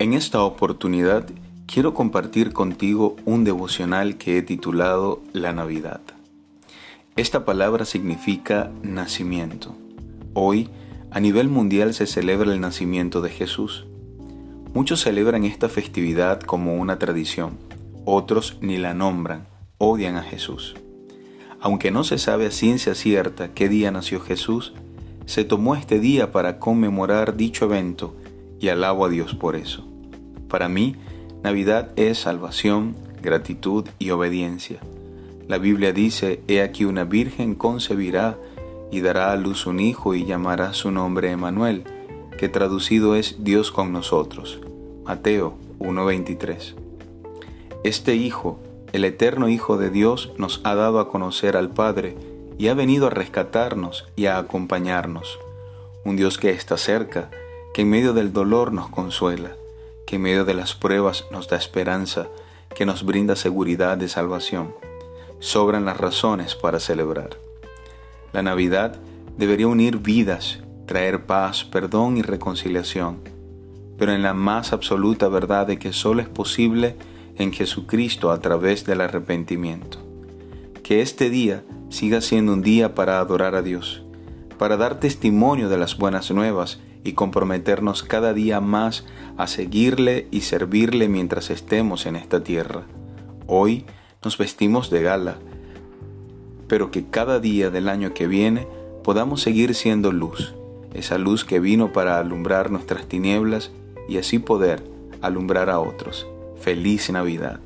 En esta oportunidad quiero compartir contigo un devocional que he titulado La Navidad. Esta palabra significa nacimiento. Hoy, a nivel mundial se celebra el nacimiento de Jesús. Muchos celebran esta festividad como una tradición, otros ni la nombran, odian a Jesús. Aunque no se sabe a ciencia cierta qué día nació Jesús, se tomó este día para conmemorar dicho evento y alabo a Dios por eso. Para mí, Navidad es salvación, gratitud y obediencia. La Biblia dice, He aquí una virgen concebirá y dará a luz un hijo y llamará su nombre Emanuel, que traducido es Dios con nosotros. Mateo 1:23. Este Hijo, el eterno Hijo de Dios, nos ha dado a conocer al Padre y ha venido a rescatarnos y a acompañarnos. Un Dios que está cerca, que en medio del dolor nos consuela que en medio de las pruebas nos da esperanza, que nos brinda seguridad de salvación. Sobran las razones para celebrar. La Navidad debería unir vidas, traer paz, perdón y reconciliación, pero en la más absoluta verdad de que solo es posible en Jesucristo a través del arrepentimiento. Que este día siga siendo un día para adorar a Dios, para dar testimonio de las buenas nuevas y comprometernos cada día más a seguirle y servirle mientras estemos en esta tierra. Hoy nos vestimos de gala, pero que cada día del año que viene podamos seguir siendo luz, esa luz que vino para alumbrar nuestras tinieblas y así poder alumbrar a otros. Feliz Navidad.